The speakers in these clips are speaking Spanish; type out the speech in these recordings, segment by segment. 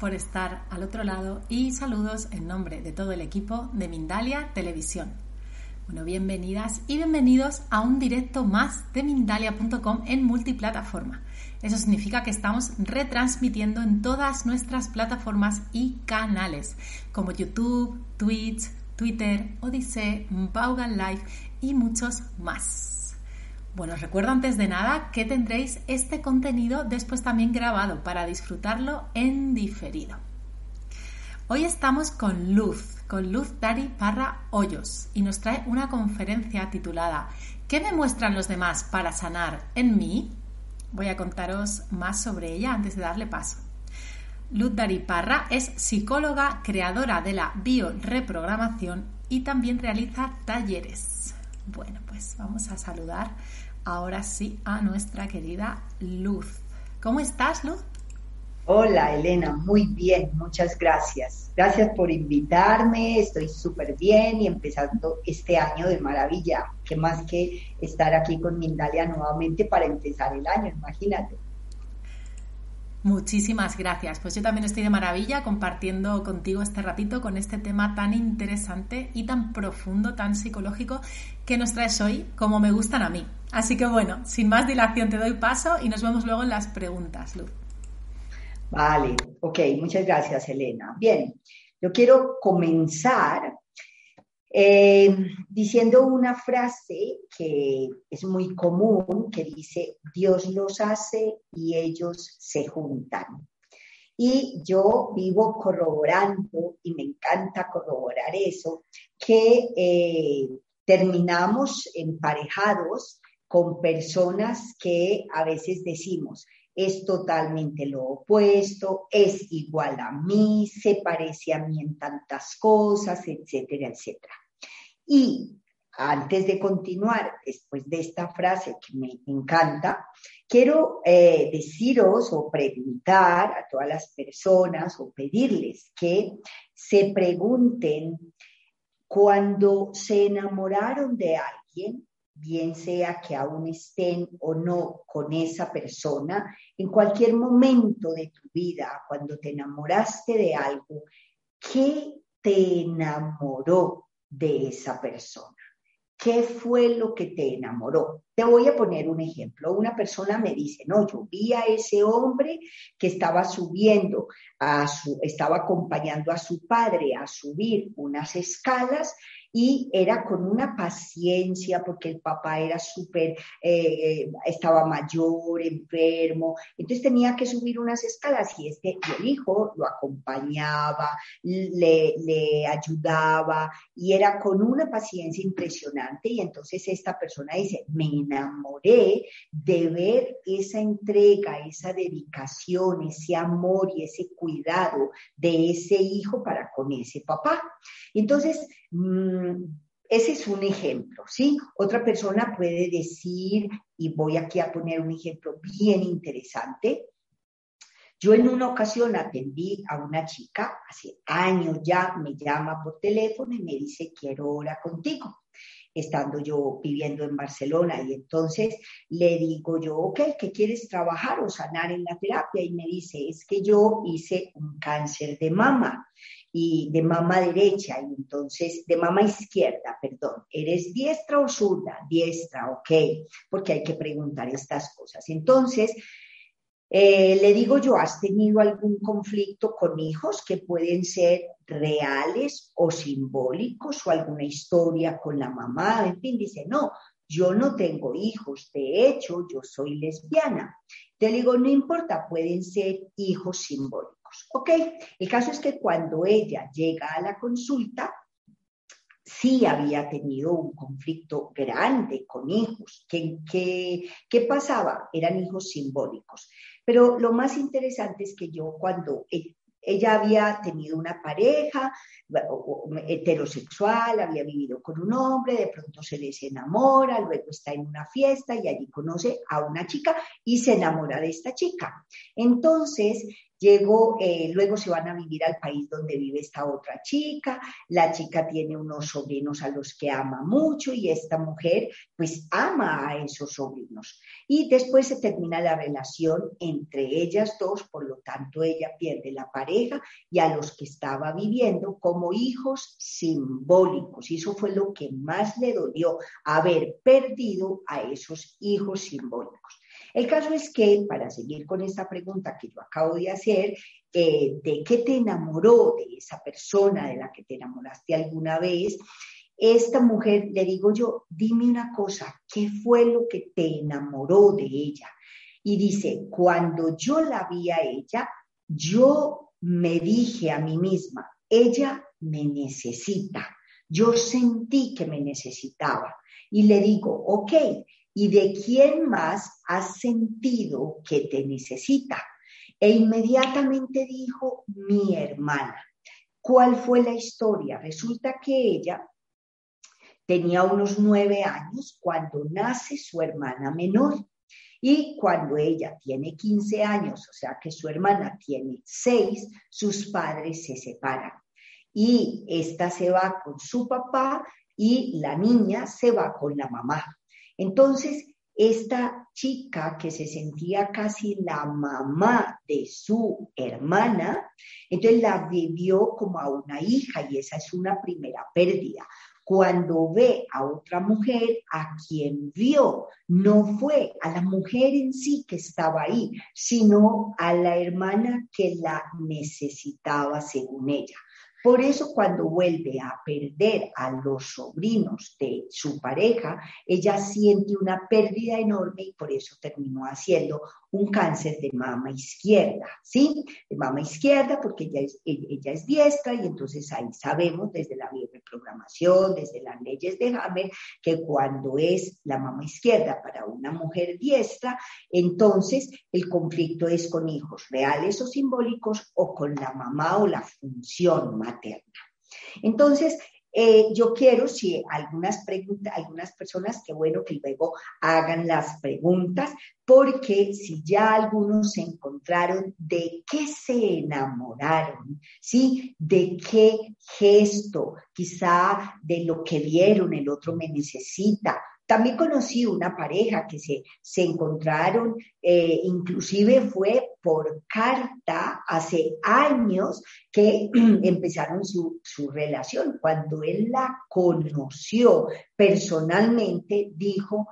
por estar al otro lado y saludos en nombre de todo el equipo de Mindalia Televisión. Bueno, bienvenidas y bienvenidos a un directo más de Mindalia.com en multiplataforma. Eso significa que estamos retransmitiendo en todas nuestras plataformas y canales como YouTube, Twitch, Twitter, Odyssey, Vaughan Live y muchos más. Bueno, os recuerdo antes de nada que tendréis este contenido después también grabado para disfrutarlo en diferido. Hoy estamos con Luz, con Luz Dari Parra Hoyos, y nos trae una conferencia titulada ¿Qué me muestran los demás para sanar en mí? Voy a contaros más sobre ella antes de darle paso. Luz Dari Parra es psicóloga, creadora de la bioreprogramación y también realiza talleres. Bueno, pues vamos a saludar ahora sí a nuestra querida Luz. ¿Cómo estás, Luz? Hola, Elena, muy bien, muchas gracias. Gracias por invitarme, estoy súper bien y empezando este año de maravilla. ¿Qué más que estar aquí con Mindalia nuevamente para empezar el año? Imagínate. Muchísimas gracias. Pues yo también estoy de maravilla compartiendo contigo este ratito con este tema tan interesante y tan profundo, tan psicológico que nos traes hoy, como me gustan a mí. Así que bueno, sin más dilación te doy paso y nos vemos luego en las preguntas, Luz. Vale, ok, muchas gracias, Elena. Bien, yo quiero comenzar eh, diciendo una frase que es muy común, que dice, Dios los hace y ellos se juntan. Y yo vivo corroborando, y me encanta corroborar eso, que eh, terminamos emparejados con personas que a veces decimos, es totalmente lo opuesto, es igual a mí, se parece a mí en tantas cosas, etcétera, etcétera. Y antes de continuar, después de esta frase que me encanta, quiero eh, deciros o preguntar a todas las personas o pedirles que se pregunten cuando se enamoraron de alguien, bien sea que aún estén o no con esa persona, en cualquier momento de tu vida, cuando te enamoraste de algo, ¿qué te enamoró de esa persona? ¿Qué fue lo que te enamoró? Te voy a poner un ejemplo. Una persona me dice, no, yo vi a ese hombre que estaba subiendo, a su, estaba acompañando a su padre a subir unas escalas y era con una paciencia porque el papá era súper, eh, estaba mayor, enfermo, entonces tenía que subir unas escalas y este, el hijo lo acompañaba, le, le ayudaba y era con una paciencia impresionante y entonces esta persona dice, me enamoré de ver esa entrega, esa dedicación, ese amor y ese cuidado de ese hijo para con ese papá. Entonces, mm, ese es un ejemplo, ¿sí? Otra persona puede decir, y voy aquí a poner un ejemplo bien interesante. Yo en una ocasión atendí a una chica, hace años ya, me llama por teléfono y me dice, quiero hora contigo estando yo viviendo en Barcelona. Y entonces le digo yo, ok, ¿qué quieres trabajar o sanar en la terapia? Y me dice, es que yo hice un cáncer de mama y de mama derecha y entonces de mama izquierda, perdón, ¿eres diestra o zurda? Diestra, ok, porque hay que preguntar estas cosas. Entonces, eh, le digo yo, ¿has tenido algún conflicto con hijos que pueden ser reales o simbólicos o alguna historia con la mamá? En fin, dice, no, yo no tengo hijos, de hecho, yo soy lesbiana. Te digo, no importa, pueden ser hijos simbólicos. Ok, el caso es que cuando ella llega a la consulta, sí había tenido un conflicto grande con hijos. ¿Qué, qué, pasaba? Eran hijos simbólicos. Pero lo más interesante es que yo cuando e, ella había tenido una pareja heterosexual, había vivido con un hombre, de pronto se les enamora, luego está en una fiesta y allí conoce a una chica y se enamora de esta chica. Entonces, Llegó, eh, luego se van a vivir al país donde vive esta otra chica, la chica tiene unos sobrinos a los que ama mucho y esta mujer pues ama a esos sobrinos. Y después se termina la relación entre ellas dos, por lo tanto ella pierde la pareja y a los que estaba viviendo como hijos simbólicos. Y eso fue lo que más le dolió, haber perdido a esos hijos simbólicos. El caso es que, para seguir con esta pregunta que yo acabo de hacer, eh, ¿de qué te enamoró de esa persona de la que te enamoraste alguna vez? Esta mujer, le digo yo, dime una cosa, ¿qué fue lo que te enamoró de ella? Y dice, cuando yo la vi a ella, yo me dije a mí misma, ella me necesita. Yo sentí que me necesitaba. Y le digo, ok, ¿Y de quién más has sentido que te necesita? E inmediatamente dijo, mi hermana. ¿Cuál fue la historia? Resulta que ella tenía unos nueve años cuando nace su hermana menor. Y cuando ella tiene 15 años, o sea que su hermana tiene seis, sus padres se separan. Y esta se va con su papá y la niña se va con la mamá. Entonces, esta chica que se sentía casi la mamá de su hermana, entonces la vivió como a una hija y esa es una primera pérdida. Cuando ve a otra mujer, a quien vio, no fue a la mujer en sí que estaba ahí, sino a la hermana que la necesitaba según ella. Por eso cuando vuelve a perder a los sobrinos de su pareja, ella siente una pérdida enorme y por eso terminó haciendo un cáncer de mama izquierda, ¿sí? De mama izquierda porque ella es, ella es diestra y entonces ahí sabemos desde la bioreprogramación, desde las leyes de Hammer, que cuando es la mama izquierda para una mujer diestra, entonces el conflicto es con hijos reales o simbólicos o con la mamá o la función materna. Entonces, eh, yo quiero, si algunas preguntas, algunas personas, que bueno que luego hagan las preguntas, porque si ya algunos se encontraron de qué se enamoraron, ¿sí? De qué gesto, quizá de lo que vieron, el otro me necesita, también conocí una pareja que se, se encontraron, eh, inclusive fue por carta hace años que empezaron su, su relación. Cuando él la conoció personalmente, dijo,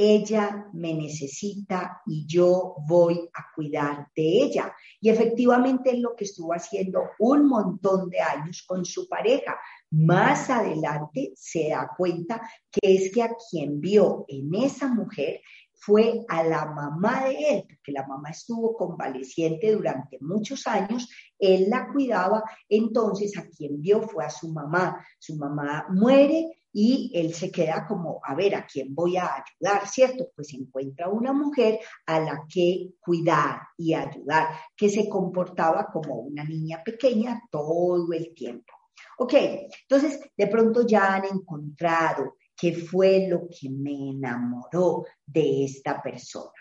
ella me necesita y yo voy a cuidar de ella. Y efectivamente es lo que estuvo haciendo un montón de años con su pareja. Más adelante se da cuenta que es que a quien vio en esa mujer fue a la mamá de él, porque la mamá estuvo convaleciente durante muchos años, él la cuidaba, entonces a quien vio fue a su mamá. Su mamá muere y él se queda como, a ver, ¿a quién voy a ayudar? ¿Cierto? Pues encuentra una mujer a la que cuidar y ayudar, que se comportaba como una niña pequeña todo el tiempo. Ok, entonces de pronto ya han encontrado qué fue lo que me enamoró de esta persona.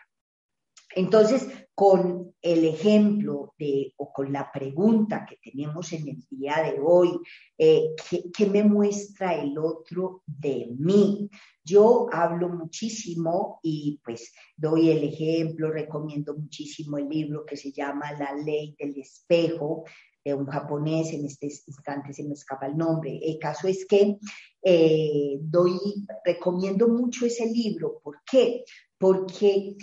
Entonces, con el ejemplo de, o con la pregunta que tenemos en el día de hoy, eh, ¿qué, me muestra el otro de mí? Yo hablo muchísimo y pues doy el ejemplo, recomiendo muchísimo el libro que se llama La ley del espejo, de un japonés, en este instante se me escapa el nombre. El caso es que eh, doy, recomiendo mucho ese libro. ¿Por qué? Porque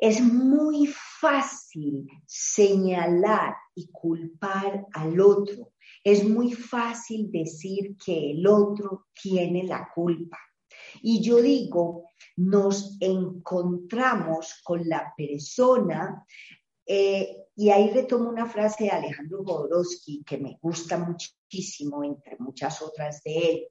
es muy fácil señalar y culpar al otro. Es muy fácil decir que el otro tiene la culpa. Y yo digo, nos encontramos con la persona, eh, y ahí retomo una frase de Alejandro Jodorowsky que me gusta muchísimo, entre muchas otras de él.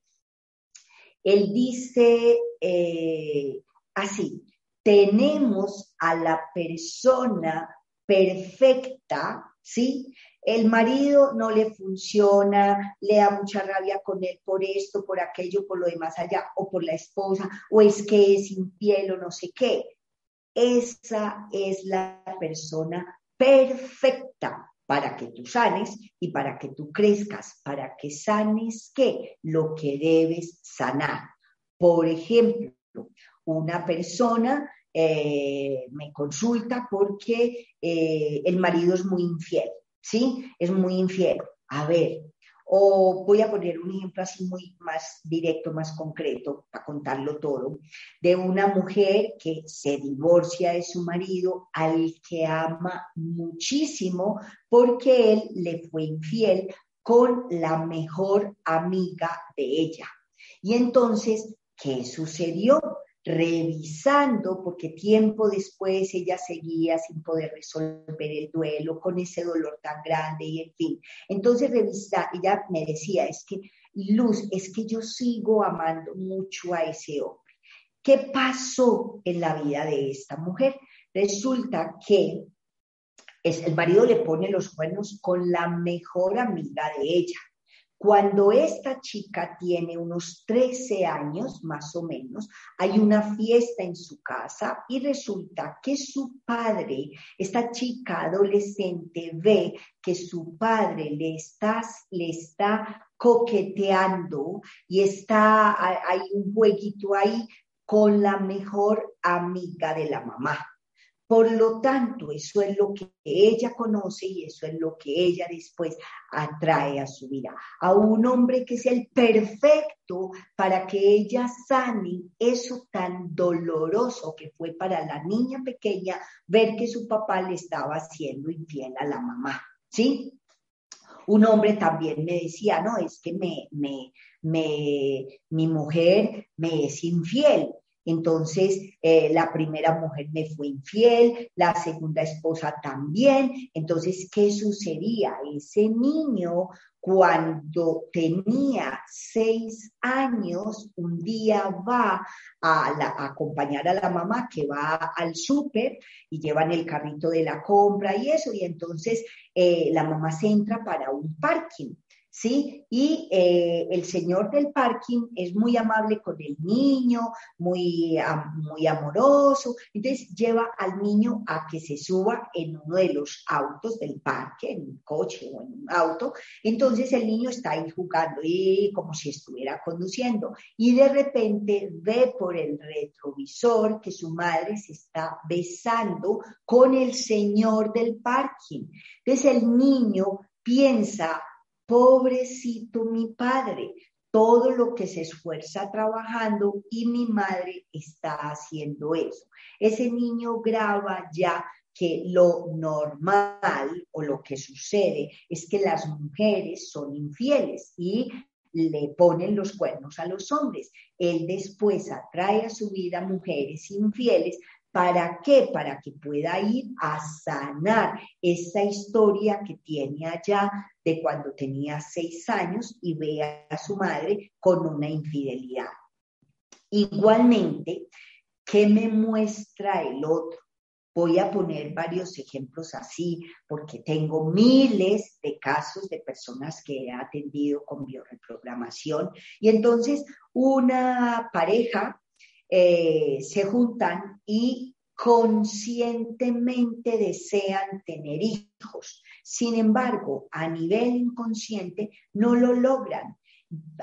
Él dice eh, así, tenemos a la persona perfecta, ¿sí? El marido no le funciona, le da mucha rabia con él por esto, por aquello, por lo demás allá, o por la esposa, o es que es infiel o no sé qué. Esa es la persona perfecta para que tú sanes y para que tú crezcas, para que sanes qué? Lo que debes sanar. Por ejemplo, una persona eh, me consulta porque eh, el marido es muy infiel, ¿sí? Es muy infiel. A ver, o voy a poner un ejemplo así muy más directo, más concreto, para contarlo todo, de una mujer que se divorcia de su marido al que ama muchísimo porque él le fue infiel con la mejor amiga de ella. Y entonces, ¿qué sucedió? Revisando, porque tiempo después ella seguía sin poder resolver el duelo, con ese dolor tan grande y en fin. Entonces revisa, ella me decía, es que Luz, es que yo sigo amando mucho a ese hombre. ¿Qué pasó en la vida de esta mujer? Resulta que el marido le pone los cuernos con la mejor amiga de ella. Cuando esta chica tiene unos 13 años, más o menos, hay una fiesta en su casa y resulta que su padre, esta chica adolescente, ve que su padre le está, le está coqueteando y está, hay un jueguito ahí con la mejor amiga de la mamá. Por lo tanto, eso es lo que ella conoce y eso es lo que ella después atrae a su vida. A un hombre que es el perfecto para que ella sane eso tan doloroso que fue para la niña pequeña ver que su papá le estaba haciendo infiel a la mamá. ¿Sí? Un hombre también me decía, no, es que me, me, me, mi mujer me es infiel. Entonces, eh, la primera mujer me fue infiel, la segunda esposa también. Entonces, ¿qué sucedía? Ese niño, cuando tenía seis años, un día va a, acompañar a la mamá que va al súper y llevan el carrito de la compra y eso, y entonces eh, la mamá se entra para un parking. ¿Sí? Y eh, el señor del parking es muy amable con el niño, muy, muy amoroso, entonces lleva al niño a que se suba en uno de los autos del parque, en un coche o en un auto, entonces el niño está ahí jugando y como si estuviera conduciendo y de repente ve por el retrovisor que su madre se está besando con el señor del parking. Entonces el niño piensa, pobrecito mi padre, todo lo que se esfuerza trabajando y mi madre está haciendo eso. Ese niño graba ya que lo normal o lo que sucede es que las mujeres son infieles y le ponen los cuernos a los hombres. Él después atrae a su vida mujeres infieles ¿Para qué? Para que pueda ir a sanar esa historia que tiene allá de cuando tenía seis años y vea a su madre con una infidelidad. Igualmente, ¿qué me muestra el otro? Voy a poner varios ejemplos así porque tengo miles de casos de personas que he atendido con bioreprogramación y entonces una pareja eh, se juntan y conscientemente desean tener hijos. Sin embargo, a nivel inconsciente no lo logran.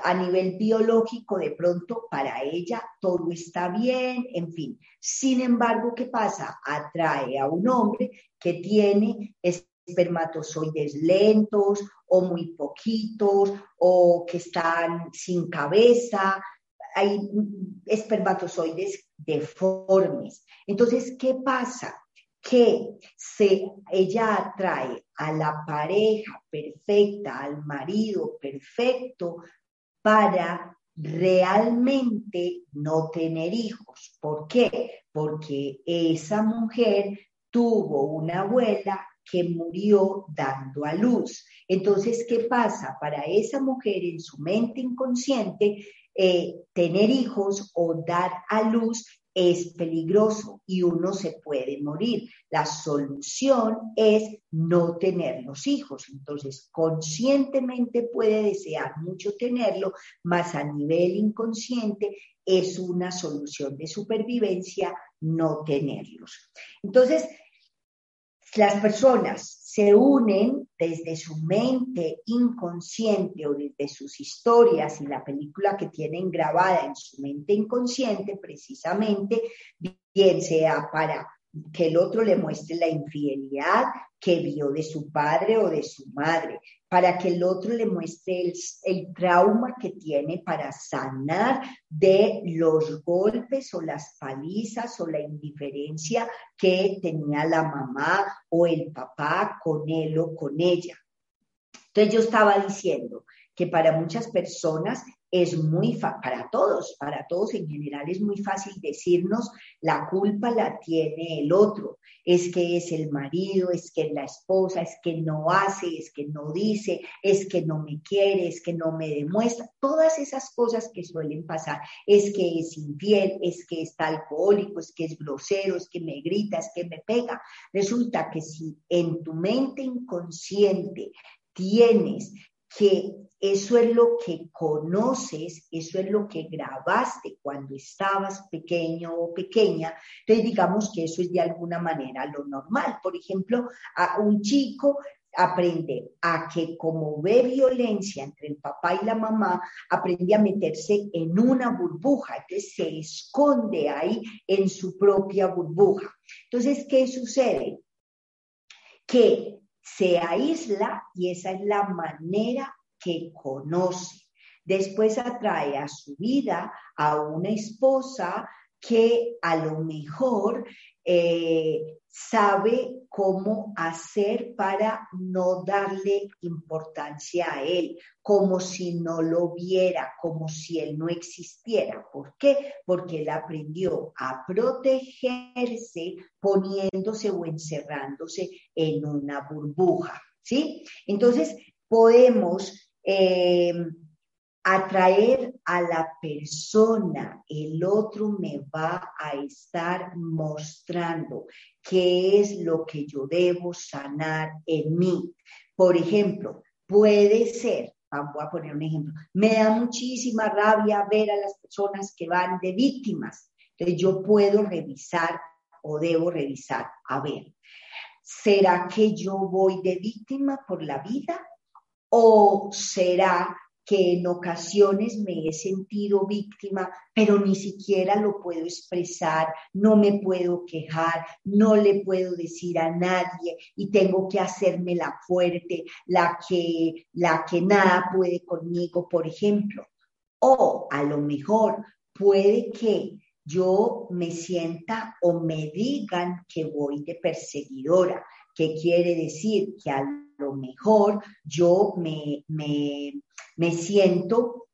A nivel biológico, de pronto, para ella todo está bien, en fin. Sin embargo, ¿qué pasa? Atrae a un hombre que tiene espermatozoides lentos o muy poquitos o que están sin cabeza, hay espermatozoides deformes. Entonces, ¿qué pasa? Que se, ella atrae a la pareja perfecta, al marido perfecto, para realmente no tener hijos. ¿Por qué? Porque esa mujer tuvo una abuela que murió dando a luz. Entonces, ¿qué pasa? Para esa mujer en su mente inconsciente, eh, tener hijos o dar a luz es peligroso y uno se puede morir. La solución es no tener los hijos. Entonces, conscientemente puede desear mucho tenerlo, más a nivel inconsciente es una solución de supervivencia no tenerlos. Entonces, las personas se unen desde su mente inconsciente o desde sus historias y la película que tienen grabada en su mente inconsciente, precisamente, bien sea para que el otro le muestre la infidelidad que vio de su padre o de su madre, para que el otro le muestre el, trauma que tiene para sanar de los golpes o las palizas o la indiferencia que tenía la mamá o el papá con él o con ella. Entonces yo estaba diciendo que para muchas personas es muy, para todos, para todos en general es muy fácil decirnos la culpa la tiene el otro, es que es el marido, es que es la esposa, es que no hace, es que no dice, es que no me quiere, es que no me demuestra, todas esas cosas que suelen pasar, es que es infiel, es que está alcohólico, es que es grosero, es que me grita, es que me pega. Resulta que si en tu mente inconsciente tienes que eso es lo que conoces, eso es lo que grabaste cuando estabas pequeño o pequeña. Entonces digamos que eso es de alguna manera lo normal. Por ejemplo, a un chico aprende a que como ve violencia entre el papá y la mamá, aprende a meterse en una burbuja, entonces se esconde ahí en su propia burbuja. Entonces, ¿qué sucede? Que se aísla y esa es la manera que conoce. Después atrae a su vida a una esposa que a lo mejor eh, sabe cómo hacer para no darle importancia a él, como si no lo viera, como si él no existiera. ¿Por qué? Porque él aprendió a protegerse poniéndose o encerrándose en una burbuja. ¿Sí? Entonces, podemos eh, atraer a la persona, el otro me va a estar mostrando qué es lo que yo debo sanar en mí. Por ejemplo, puede ser, voy a poner un ejemplo, me da muchísima rabia ver a las personas que van de víctimas. Entonces yo puedo revisar o debo revisar, a ver, ¿será que yo voy de víctima por la vida? ¿O será que en ocasiones me he sentido víctima, pero ni siquiera lo puedo expresar, no me puedo quejar, no le puedo decir a nadie y tengo que hacerme la fuerte, la que, la que nada puede conmigo, por ejemplo. O a lo mejor puede que yo me sienta o me digan que voy de perseguidora, que quiere decir que al lo mejor yo me, me, siento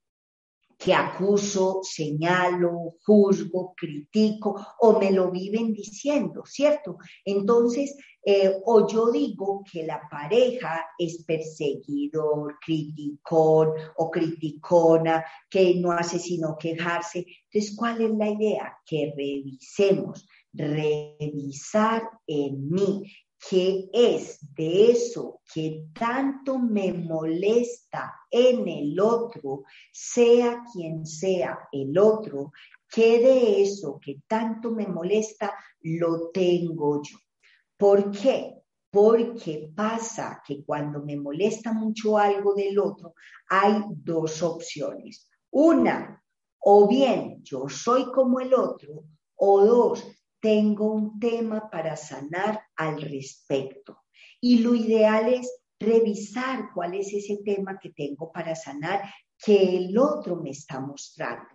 que acuso, señalo, juzgo, critico o me lo viven diciendo, ¿cierto? Entonces, eh, o yo digo que la pareja es perseguidor, criticón o criticona, que no hace sino quejarse. Entonces, ¿cuál es la idea? Que revisemos, revisar en mí ¿Qué es de eso que tanto me molesta en el otro, sea quien sea el otro, ¿qué de eso que tanto me molesta lo tengo yo. ¿Por qué? Porque pasa que cuando me molesta mucho algo del otro, hay dos opciones. Una, o bien yo soy como el otro, o dos, tengo un tema para sanar al respecto. Y lo ideal es revisar cuál es ese tema que tengo para sanar que el otro me está mostrando.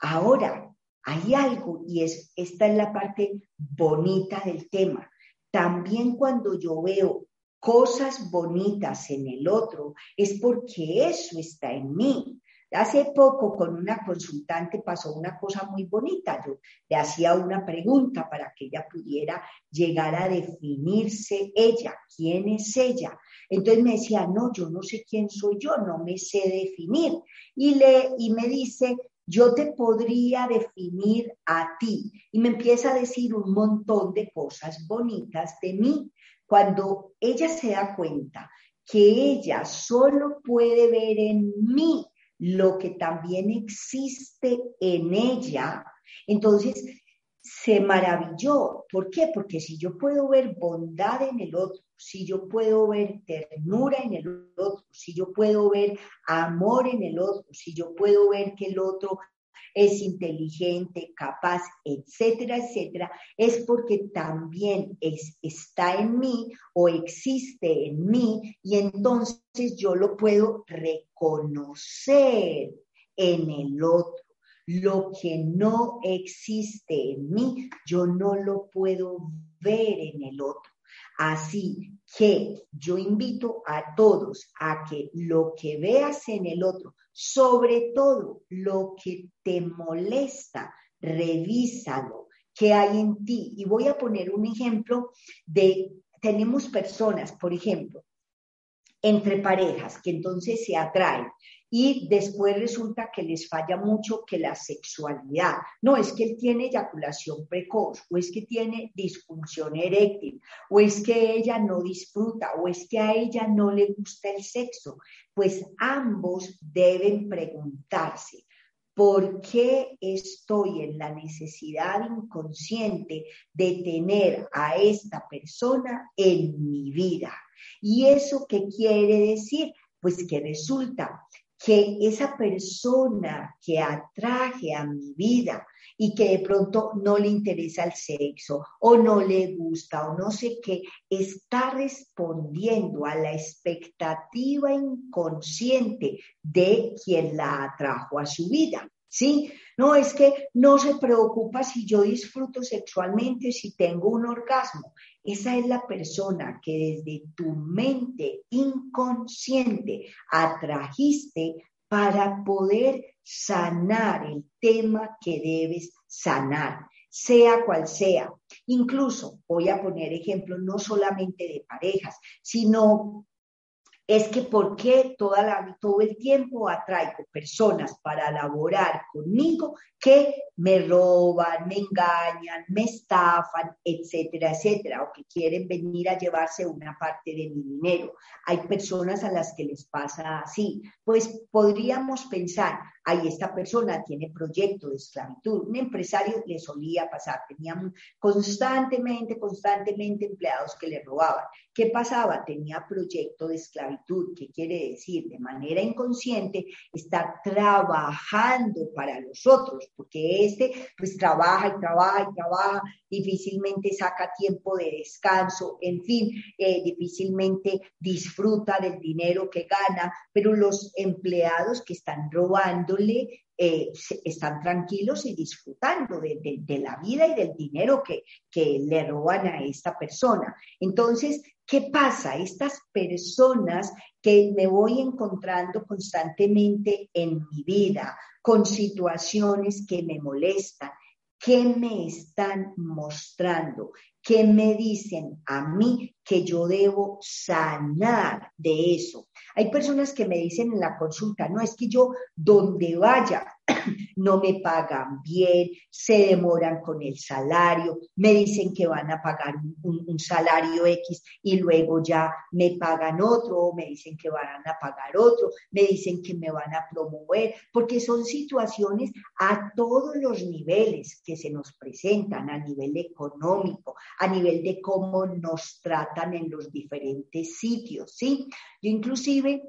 Ahora, hay algo y es esta es la parte bonita del tema. También cuando yo veo cosas bonitas en el otro, es porque eso está en mí. Hace poco con una consultante pasó una cosa muy bonita. Yo le hacía una pregunta para que ella pudiera llegar a definirse ella, quién es ella. Entonces me decía, no, yo no sé quién soy yo, no me sé definir. Y, le, y me dice, yo te podría definir a ti. Y me empieza a decir un montón de cosas bonitas de mí. Cuando ella se da cuenta que ella solo puede ver en mí lo que también existe en ella. Entonces, se maravilló. ¿Por qué? Porque si yo puedo ver bondad en el otro, si yo puedo ver ternura en el otro, si yo puedo ver amor en el otro, si yo puedo ver que el otro es inteligente, capaz, etcétera, etcétera, es porque también es, está en mí o existe en mí y entonces yo lo puedo reconocer en el otro. Lo que no existe en mí, yo no lo puedo ver en el otro. Así que yo invito a todos a que lo que veas en el otro, sobre todo lo que te molesta, revísalo, que hay en ti. Y voy a poner un ejemplo de, tenemos personas, por ejemplo, entre parejas que entonces se atraen y después resulta que les falla mucho que la sexualidad. No, es que él tiene eyaculación precoz, o es que tiene disfunción eréctil, o es que ella no disfruta, o es que a ella no le gusta el sexo. Pues ambos deben preguntarse, ¿Por qué estoy en la necesidad inconsciente de tener a esta persona en mi vida? ¿Y eso qué quiere decir? Pues que resulta que esa persona que atraje a mi vida y que de pronto no le interesa el sexo o no le gusta o no sé qué, está respondiendo a la expectativa inconsciente de quien la atrajo a su vida. ¿Sí? No es que no se preocupa si yo disfruto sexualmente, si tengo un orgasmo. Esa es la persona que desde tu mente inconsciente atrajiste para poder sanar el tema que debes sanar, sea cual sea. Incluso voy a poner ejemplos no solamente de parejas, sino es que por qué toda la, todo el tiempo atraigo personas para laborar conmigo que me roban, me engañan, me estafan, etcétera, etcétera, o que quieren venir a llevarse una parte de mi dinero. Hay personas a las que les pasa así. Pues podríamos pensar, ahí esta persona tiene proyecto de esclavitud. Un empresario le solía pasar, tenía constantemente, constantemente empleados que le robaban. ¿Qué pasaba? Tenía proyecto de esclavitud, que quiere decir de manera inconsciente estar trabajando para los otros, porque este pues trabaja y trabaja y trabaja, difícilmente saca tiempo de descanso, en fin, eh, difícilmente disfruta del dinero que gana, pero los empleados que están eh, están tranquilos y disfrutando de, la vida y del dinero que, que le roban a esta persona. Entonces, ¿qué pasa? Estas personas que me voy encontrando constantemente en mi vida, con situaciones que me molestan, ¿qué me están mostrando? ¿Qué me dicen a mí que yo debo sanar de eso? Hay personas que me dicen en la consulta, no es que yo donde vaya no me pagan bien, se demoran con el salario, me dicen que van a pagar un, salario X y luego ya me pagan otro, me dicen que van a pagar otro, me dicen que me van a promover, porque son situaciones a todos los niveles que se nos presentan, a nivel económico, a nivel de cómo nos tratan en los diferentes sitios, ¿sí? Yo inclusive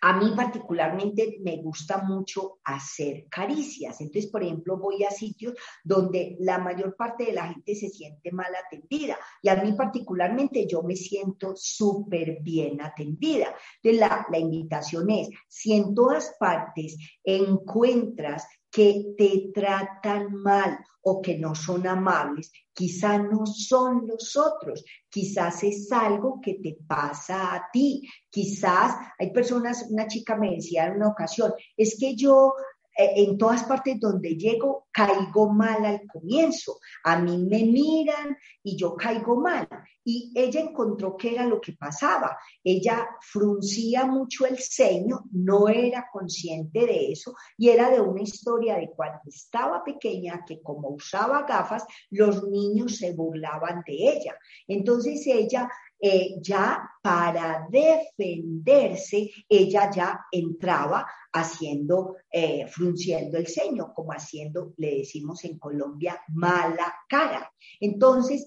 a mí particularmente me gusta mucho hacer caricias. Entonces, por ejemplo, voy a sitios donde la mayor parte de la gente se siente mal atendida y a mí particularmente yo me siento súper bien atendida. Entonces, la, la invitación es, si en todas partes encuentras que te tratan mal o que no son amables, quizás no son los otros, quizás es algo que te pasa a ti, quizás hay personas, una chica me decía en una ocasión, es que yo en todas partes donde llego caigo mal al comienzo. A mí me miran y yo caigo mal. Y ella encontró que era lo que pasaba. Ella fruncía mucho el ceño, no era consciente de eso y era de una historia de cuando estaba pequeña que como usaba gafas, los niños se burlaban de ella. Entonces ella eh, ya para defenderse, ella ya entraba haciendo, eh, frunciendo el ceño, como haciendo, le decimos en Colombia, mala cara. Entonces,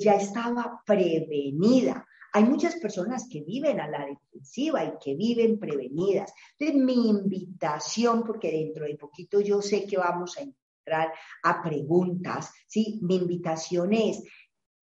ya estaba prevenida. Hay muchas personas que viven a la defensiva y que viven prevenidas. Entonces, mi invitación, porque dentro de poquito yo sé que vamos a entrar a preguntas, ¿sí? Mi invitación es,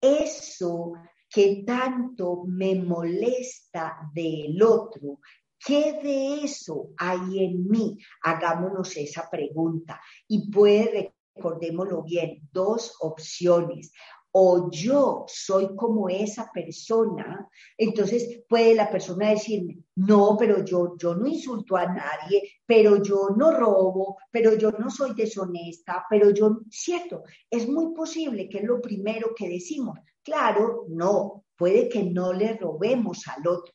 eso que tanto me molesta del otro, ¿Qué de eso hay en mí? Hagámonos esa pregunta. Y puede, recordémoslo bien, dos opciones o yo soy como esa persona, entonces puede la persona decirme, no, pero yo, yo no insulto a nadie, pero yo no robo, pero yo no soy deshonesta, pero yo, cierto, es muy posible que es lo primero que decimos. Claro, no, puede que no le robemos al otro,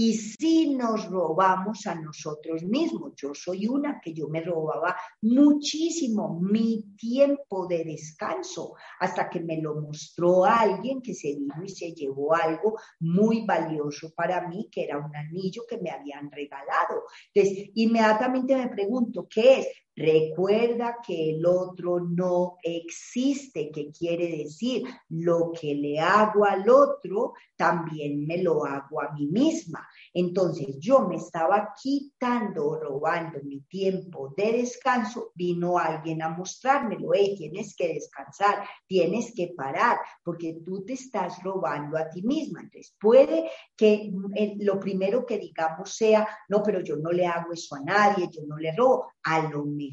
y si nos robamos a nosotros mismos. Yo soy una que yo me robaba muchísimo mi tiempo de descanso hasta que me lo mostró alguien que se vino y se llevó algo muy valioso para mí, que era un anillo que me habían regalado. Entonces, inmediatamente me pregunto, ¿qué es? Recuerda que el otro no existe, que quiere decir lo que le hago al otro, también me lo hago a mí misma. Entonces yo me estaba quitando, robando mi tiempo de descanso, vino alguien a mostrármelo, tienes que descansar, tienes que parar, porque tú te estás robando a ti misma. Entonces puede que eh, lo primero que digamos sea, no, pero yo no le hago eso a nadie, yo no le robo. A lo mejor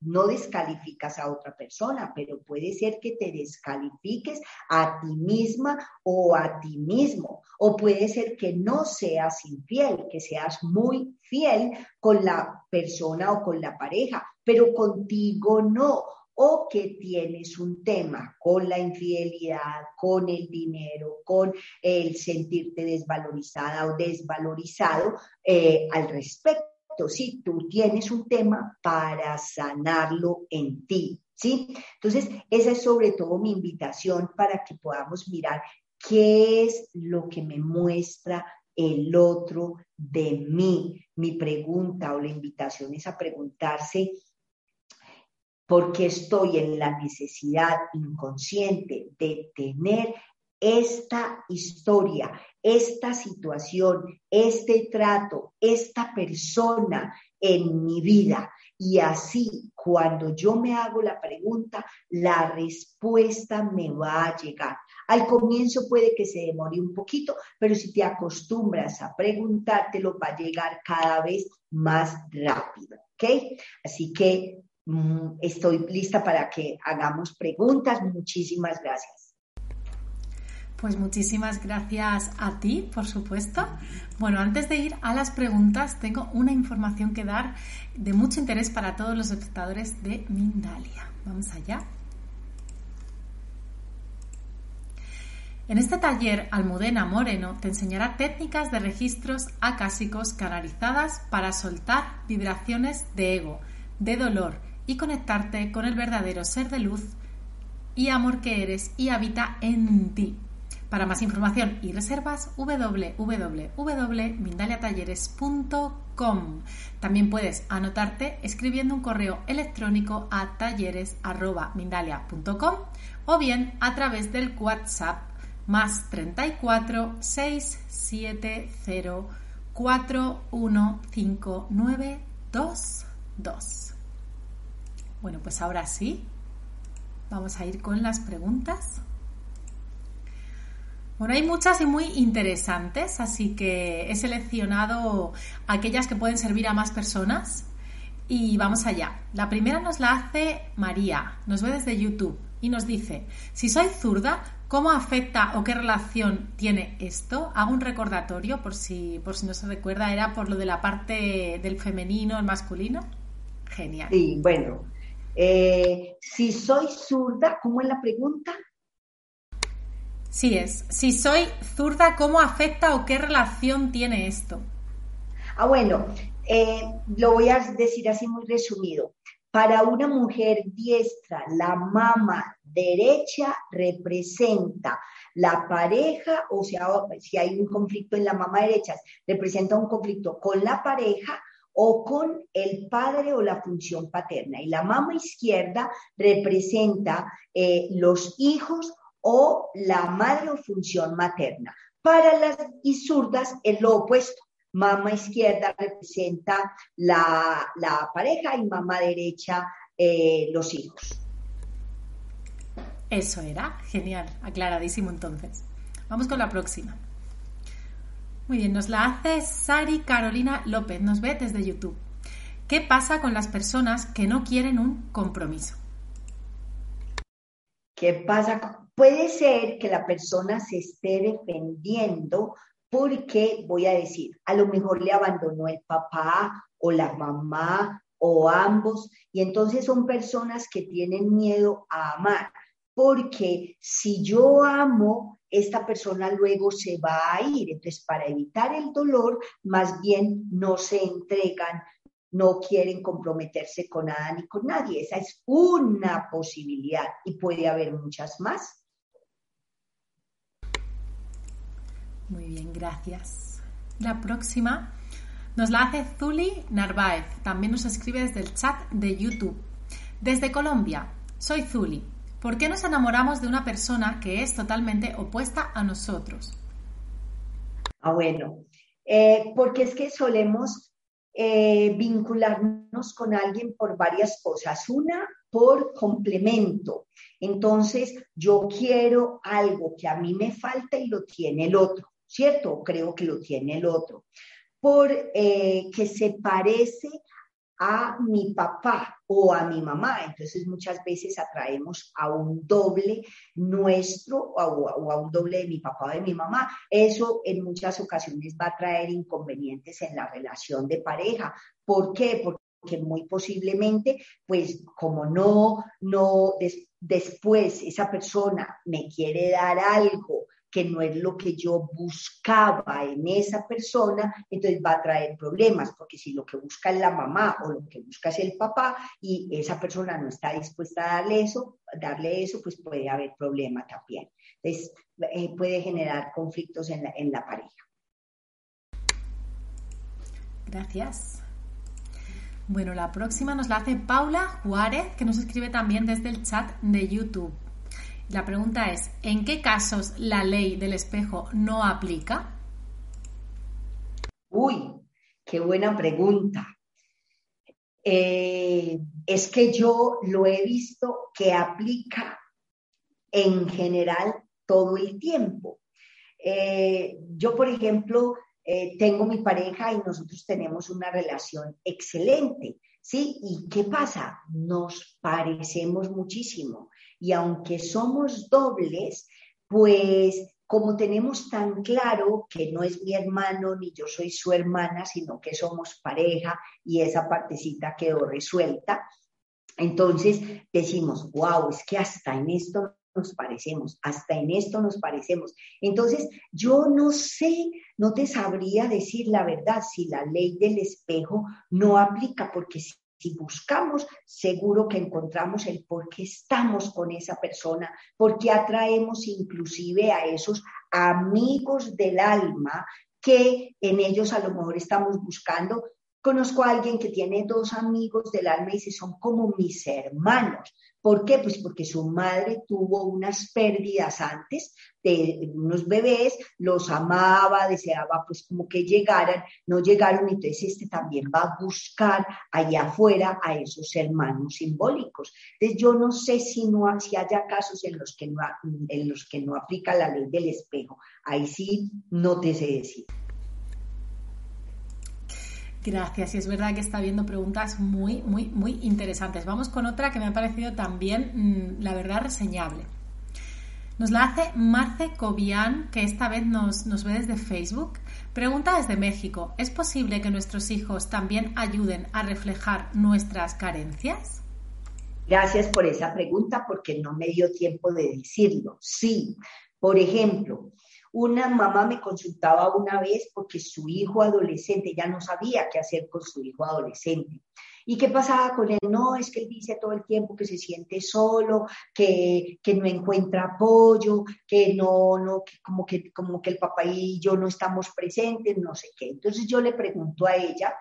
no descalificas a otra persona, pero puede ser que te descalifiques a ti misma o a ti mismo. O puede ser que no seas infiel, que seas muy fiel con la persona o con la pareja, pero contigo no. O que tienes un tema con la infidelidad, con el dinero, con el sentirte desvalorizada o desvalorizado eh, al respecto si tú tienes un tema para sanarlo en ti, ¿sí? Entonces, esa es sobre todo mi invitación para que podamos mirar qué es lo que me muestra el otro de mí. Mi pregunta o la invitación es a preguntarse por qué estoy en la necesidad inconsciente de tener esta historia, esta situación, este trato, esta persona en mi vida. Y así, cuando yo me hago la pregunta, la respuesta me va a llegar. Al comienzo puede que se demore un poquito, pero si te acostumbras a preguntártelo, va a llegar cada vez más rápido. ¿Ok? Así que mm, estoy lista para que hagamos preguntas. Muchísimas gracias. Pues muchísimas gracias a ti, por supuesto. Bueno, antes de ir a las preguntas, tengo una información que dar de mucho interés para todos los espectadores de Mindalia. Vamos allá. En este taller, Almudena Moreno te enseñará técnicas de registros acásicos canalizadas para soltar vibraciones de ego, de dolor y conectarte con el verdadero ser de luz y amor que eres y habita en ti. Para más información y reservas, www.mindaliatalleres.com. También puedes anotarte escribiendo un correo electrónico a talleres.mindalia.com o bien a través del WhatsApp más 34 670 415922. Bueno, pues ahora sí, vamos a ir con las preguntas. Bueno, hay muchas y muy interesantes, así que he seleccionado aquellas que pueden servir a más personas y vamos allá. La primera nos la hace María, nos ve desde YouTube y nos dice, si soy zurda, ¿cómo afecta o qué relación tiene esto? Hago un recordatorio por si, por si no se recuerda, era por lo de la parte del femenino, el masculino. Genial. Sí, bueno, eh, si soy zurda, ¿cómo es la pregunta? Sí es. Si soy zurda, ¿cómo afecta o qué relación tiene esto? Ah, bueno, eh, lo voy a decir así muy resumido. Para una mujer diestra, la mama derecha representa la pareja, o sea, si hay un conflicto en la mamá derecha, representa un conflicto con la pareja o con el padre o la función paterna. Y la mamá izquierda representa eh, los hijos o la madre o función materna. Para las zurdas es lo opuesto. Mamá izquierda representa la, pareja y mamá derecha eh, los hijos. Eso era, genial, aclaradísimo entonces. Vamos con la próxima. Muy bien, nos la hace Sari Carolina López, nos ve desde YouTube. ¿Qué pasa con las personas que no quieren un compromiso? ¿Qué pasa? Puede ser que la persona se esté defendiendo porque, voy a decir, a lo mejor le abandonó el papá o la mamá o ambos, y entonces son personas que tienen miedo a amar porque si yo amo, esta persona luego se va a ir. Entonces, para evitar el dolor, más bien no se entregan, no quieren comprometerse con nada ni con nadie. Esa es una posibilidad y puede haber muchas más. Muy bien, gracias. La próxima nos la hace Zuli Narváez. También nos escribe desde el chat de YouTube. Desde Colombia, soy Zuli. ¿Por qué nos enamoramos de una persona que es totalmente opuesta a nosotros? Ah, bueno, eh, porque es que solemos eh, vincularnos con alguien por varias cosas. Una, por complemento. Entonces, yo quiero algo que a mí me falta y lo tiene el otro, ¿cierto? Creo que lo tiene el otro. Por eh, que se parece a mi papá o a mi mamá. Entonces muchas veces atraemos a un doble nuestro o a, un doble de mi papá o de mi mamá. Eso en muchas ocasiones va a traer inconvenientes en la relación de pareja. ¿Por qué? Porque muy posiblemente, pues como no, no, después esa persona me quiere dar algo que no es lo que yo buscaba en esa persona, entonces va a traer problemas, porque si lo que busca es la mamá o lo que busca es el papá y esa persona no está dispuesta a darle eso, darle eso, pues puede haber problema también. Entonces eh, puede generar conflictos en la, en la pareja. Gracias. Bueno, la próxima nos la hace Paula Juárez, que nos escribe también desde el chat de YouTube. La pregunta es, ¿en qué casos la ley del espejo no aplica? Uy, qué buena pregunta. Eh, es que yo lo he visto que aplica en general todo el tiempo. Eh, yo, por ejemplo, eh, tengo mi pareja y nosotros tenemos una relación excelente, ¿sí? ¿Y qué pasa? Nos parecemos muchísimo y aunque somos dobles, pues como tenemos tan claro que no es mi hermano ni yo soy su hermana, sino que somos pareja y esa partecita quedó resuelta, entonces decimos, wow, es que hasta en esto nos parecemos, hasta en esto nos parecemos. Entonces, yo no sé, no te sabría decir la verdad si la ley del espejo no aplica, porque si buscamos, seguro que encontramos el por qué estamos con esa persona, por qué atraemos inclusive a esos amigos del alma que en ellos a lo mejor estamos buscando. Conozco a alguien que tiene dos amigos del alma y dice, son como mis hermanos. ¿Por qué? Pues porque su madre tuvo unas pérdidas antes de unos bebés, los amaba, deseaba pues como que llegaran, no llegaron, entonces este también va a buscar allá afuera a esos hermanos simbólicos. Entonces yo no sé si, no, si haya casos en los, que no, en los que no aplica la ley del espejo. Ahí sí no te sé decir. Gracias, y es verdad que está viendo preguntas muy, muy, muy interesantes. Vamos con otra que me ha parecido también, mm, la verdad, reseñable. Nos la hace Marce Cobian, que esta vez nos, nos ve desde Facebook. Pregunta desde México, ¿es posible que nuestros hijos también ayuden a reflejar nuestras carencias? Gracias por esa pregunta porque no me dio tiempo de decirlo. Sí, por ejemplo, una mamá me consultaba una vez porque su hijo adolescente ya no sabía qué hacer con su hijo adolescente. ¿Y qué pasaba con él? No, es que él dice todo el tiempo que se siente solo, que, que no encuentra apoyo, que no, no, que como, que como que el papá y yo no estamos presentes, no sé qué. Entonces yo le pregunto a ella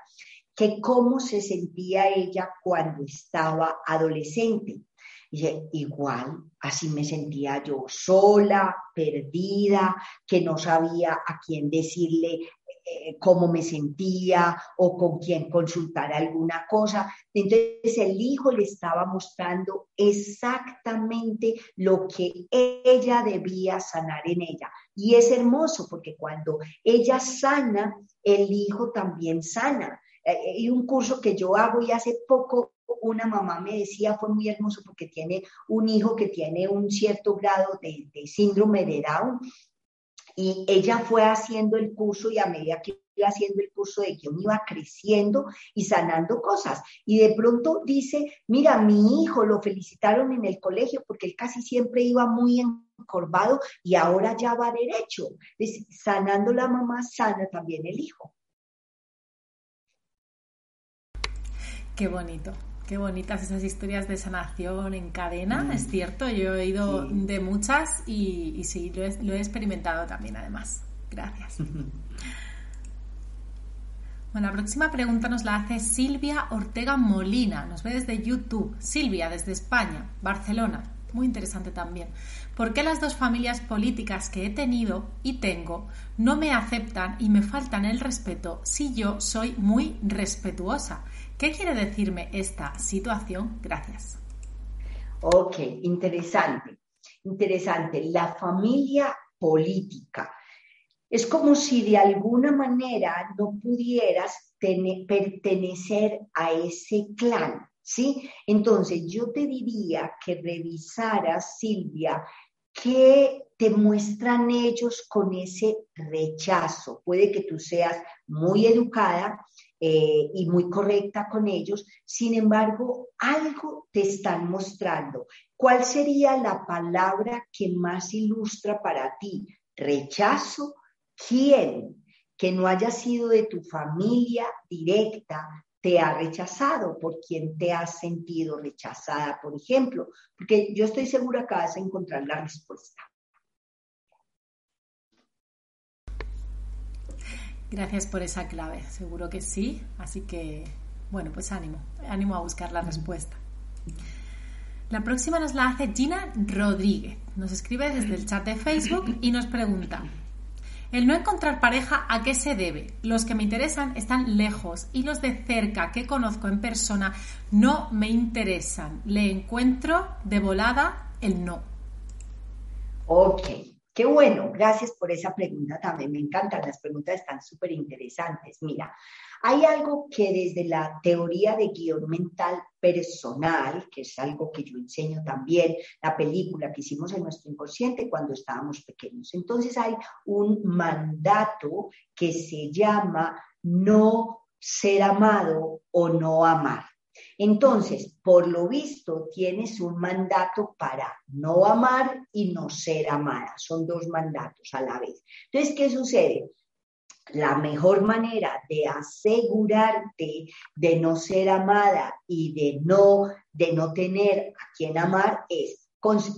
que cómo se sentía ella cuando estaba adolescente. Y igual, así me sentía yo sola, perdida, que no sabía a quién decirle eh, cómo me sentía o con quién consultar alguna cosa. Entonces el hijo le estaba mostrando exactamente lo que ella debía sanar en ella. Y es hermoso porque cuando ella sana, el hijo también sana. Eh, y un curso que yo hago y hace poco una mamá me decía, fue muy hermoso porque tiene un hijo que tiene un cierto grado de, síndrome de Down y ella fue haciendo el curso y a medida que iba haciendo el curso de guion iba creciendo y sanando cosas. Y de pronto dice, mira, mi hijo lo felicitaron en el colegio porque él casi siempre iba muy encorvado y ahora ya va derecho. sanando la mamá, sana también el hijo. Qué bonito. Qué bonitas esas historias de sanación en cadena, mm. es cierto, yo he oído de muchas y, sí, lo he, experimentado también además. Gracias. Bueno, la próxima pregunta nos la hace Silvia Ortega Molina, nos ve desde YouTube. Silvia, desde España, Barcelona, muy interesante también. ¿Por qué las dos familias políticas que he tenido y tengo no me aceptan y me faltan el respeto si yo soy muy respetuosa? ¿Qué quiere decirme esta situación? Gracias. Ok, interesante, interesante. La familia política. Es como si de alguna manera no pudieras pertenecer a ese clan, ¿sí? Entonces yo te diría que revisaras, Silvia, qué te muestran ellos con ese rechazo. Puede que tú seas muy educada eh, y muy correcta con ellos. Sin embargo, algo te están mostrando. ¿Cuál sería la palabra que más ilustra para ti? Rechazo. ¿Quién que no haya sido de tu familia directa te ha rechazado? ¿Por quién te has sentido rechazada, por ejemplo? Porque yo estoy segura que vas a encontrar la respuesta. Gracias por esa clave, seguro que sí. Así que, bueno, pues ánimo, ánimo a buscar la respuesta. La próxima nos la hace Gina Rodríguez. Nos escribe desde el chat de Facebook y nos pregunta, el no encontrar pareja, ¿a qué se debe? Los que me interesan están lejos y los de cerca que conozco en persona no me interesan. Le encuentro de volada el no. Ok, Qué bueno, gracias por esa pregunta también. Me encantan, las preguntas están súper interesantes. Mira, hay algo que desde la teoría de guion mental personal, que es algo que yo enseño también, la película que hicimos en nuestro inconsciente cuando estábamos pequeños. Entonces hay un mandato que se llama no ser amado o no amar. Entonces, por lo visto, tienes un mandato para no amar y no ser amada. Son dos mandatos a la vez. Entonces, ¿qué sucede? La mejor manera de asegurarte de no ser amada y de no, de no tener a quien amar es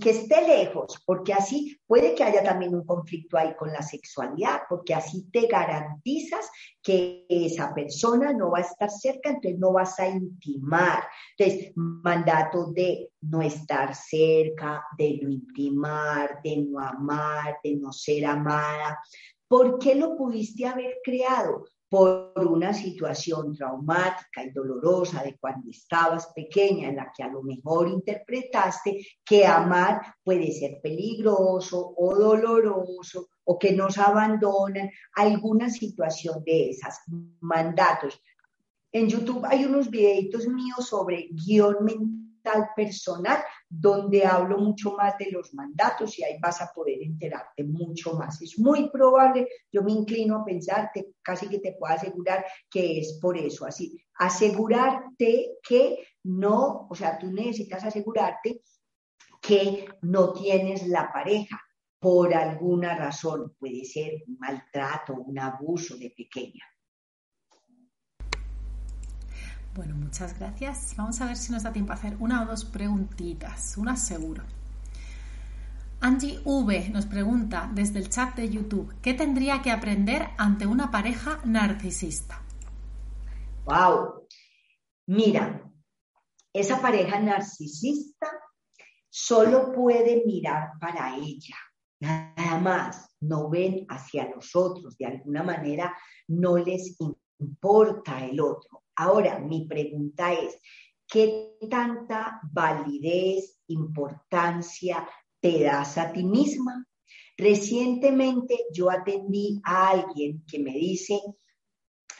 que esté lejos, porque así puede que haya también un conflicto ahí con la sexualidad, porque así te garantizas que esa persona no va a estar cerca, entonces no vas a intimar. Entonces, mandato de no estar cerca, de no intimar, de no amar, de no ser amada. ¿Por qué lo pudiste haber creado? Por una situación traumática y dolorosa de cuando estabas pequeña, en la que a lo mejor interpretaste que amar puede ser peligroso o doloroso o que nos abandonan, alguna situación de esas, mandatos. En YouTube hay unos videitos míos sobre guion mental personal, donde hablo mucho más de los mandatos y ahí vas a poder enterarte mucho más. Es muy probable, yo me inclino a pensarte, casi que te puedo asegurar que es por eso, así, asegurarte que no, o sea, tú necesitas asegurarte que no tienes la pareja por alguna razón, puede ser un maltrato, un abuso de pequeña. Bueno, muchas gracias. Vamos a ver si nos da tiempo a hacer una o dos preguntitas, una seguro. Angie V nos pregunta desde el chat de YouTube, ¿qué tendría que aprender ante una pareja narcisista? Wow. Mira, esa pareja narcisista solo puede mirar para ella, nada más, no ven hacia los otros, de alguna manera no les importa el otro. Ahora, mi pregunta es, ¿qué tanta validez, importancia te das a ti misma? Recientemente yo atendí a alguien que me dice,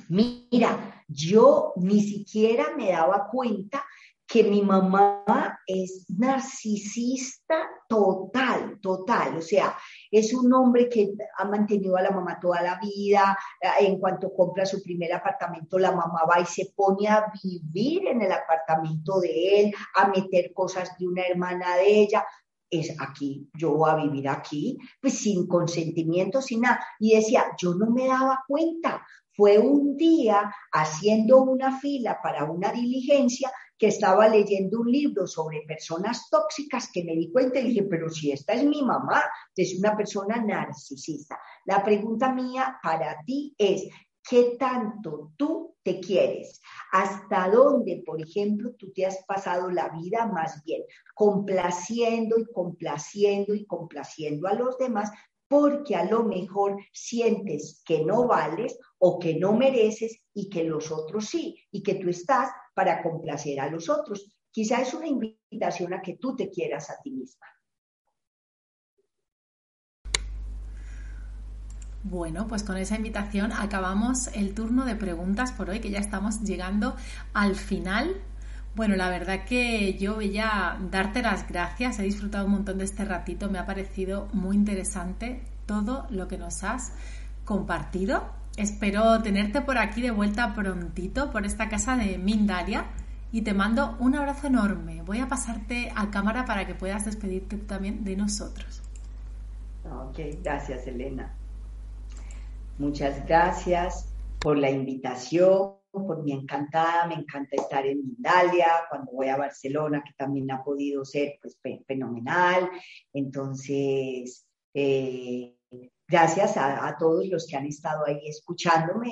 mira, yo ni siquiera me daba cuenta que mi mamá es narcisista total, total. O sea, es un hombre que ha mantenido a la mamá toda la vida. En cuanto compra su primer apartamento, la mamá va y se pone a vivir en el apartamento de él, a meter cosas de una hermana de ella. Es aquí, yo voy a vivir aquí, pues sin consentimiento, sin nada. Y decía, yo no me daba cuenta. Fue un día haciendo una fila para una diligencia que estaba leyendo un libro sobre personas tóxicas que me di cuenta y dije, pero si esta es mi mamá, es una persona narcisista. La pregunta mía para ti es, ¿qué tanto tú te quieres? ¿Hasta dónde, por ejemplo, tú te has pasado la vida más bien complaciendo y complaciendo y complaciendo a los demás porque a lo mejor sientes que no vales o que no mereces y que los otros sí, y que tú estás para complacer a los otros. Quizá es una invitación a que tú te quieras a ti misma. Bueno, pues con esa invitación acabamos el turno de preguntas por hoy, que ya estamos llegando al final. Bueno, la verdad que yo voy a darte las gracias, he disfrutado un montón de este ratito, me ha parecido muy interesante todo lo que nos has compartido. Espero tenerte por aquí de vuelta prontito, por esta casa de Mindalia, y te mando un abrazo enorme. Voy a pasarte a cámara para que puedas despedirte también de nosotros. Ok, gracias Elena. Muchas gracias por la invitación por mi encantada, me encanta estar en Mindalia, cuando voy a Barcelona, que también ha podido ser pues, fenomenal. Entonces, eh, gracias a, todos los que han estado ahí escuchándome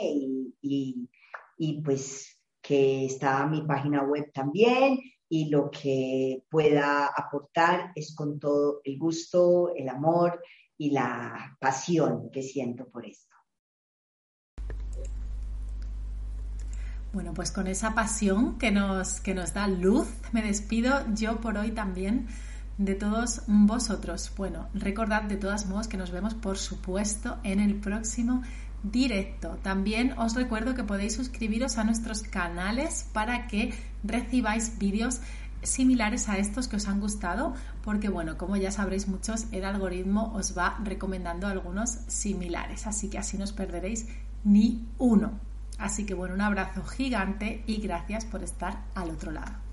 y pues que está mi página web también y lo que pueda aportar es con todo el gusto, el amor y la pasión que siento por esto. Bueno, pues con esa pasión que nos, que nos da luz, me despido yo por hoy también de todos vosotros. Bueno, recordad de todas modos que nos vemos, por supuesto, en el próximo directo. También os recuerdo que podéis suscribiros a nuestros canales para que recibáis vídeos similares a estos que os han gustado, porque bueno, como ya sabréis muchos, el algoritmo os va recomendando algunos similares, así que así no os perderéis ni uno. Así que bueno, un abrazo gigante y gracias por estar al otro lado.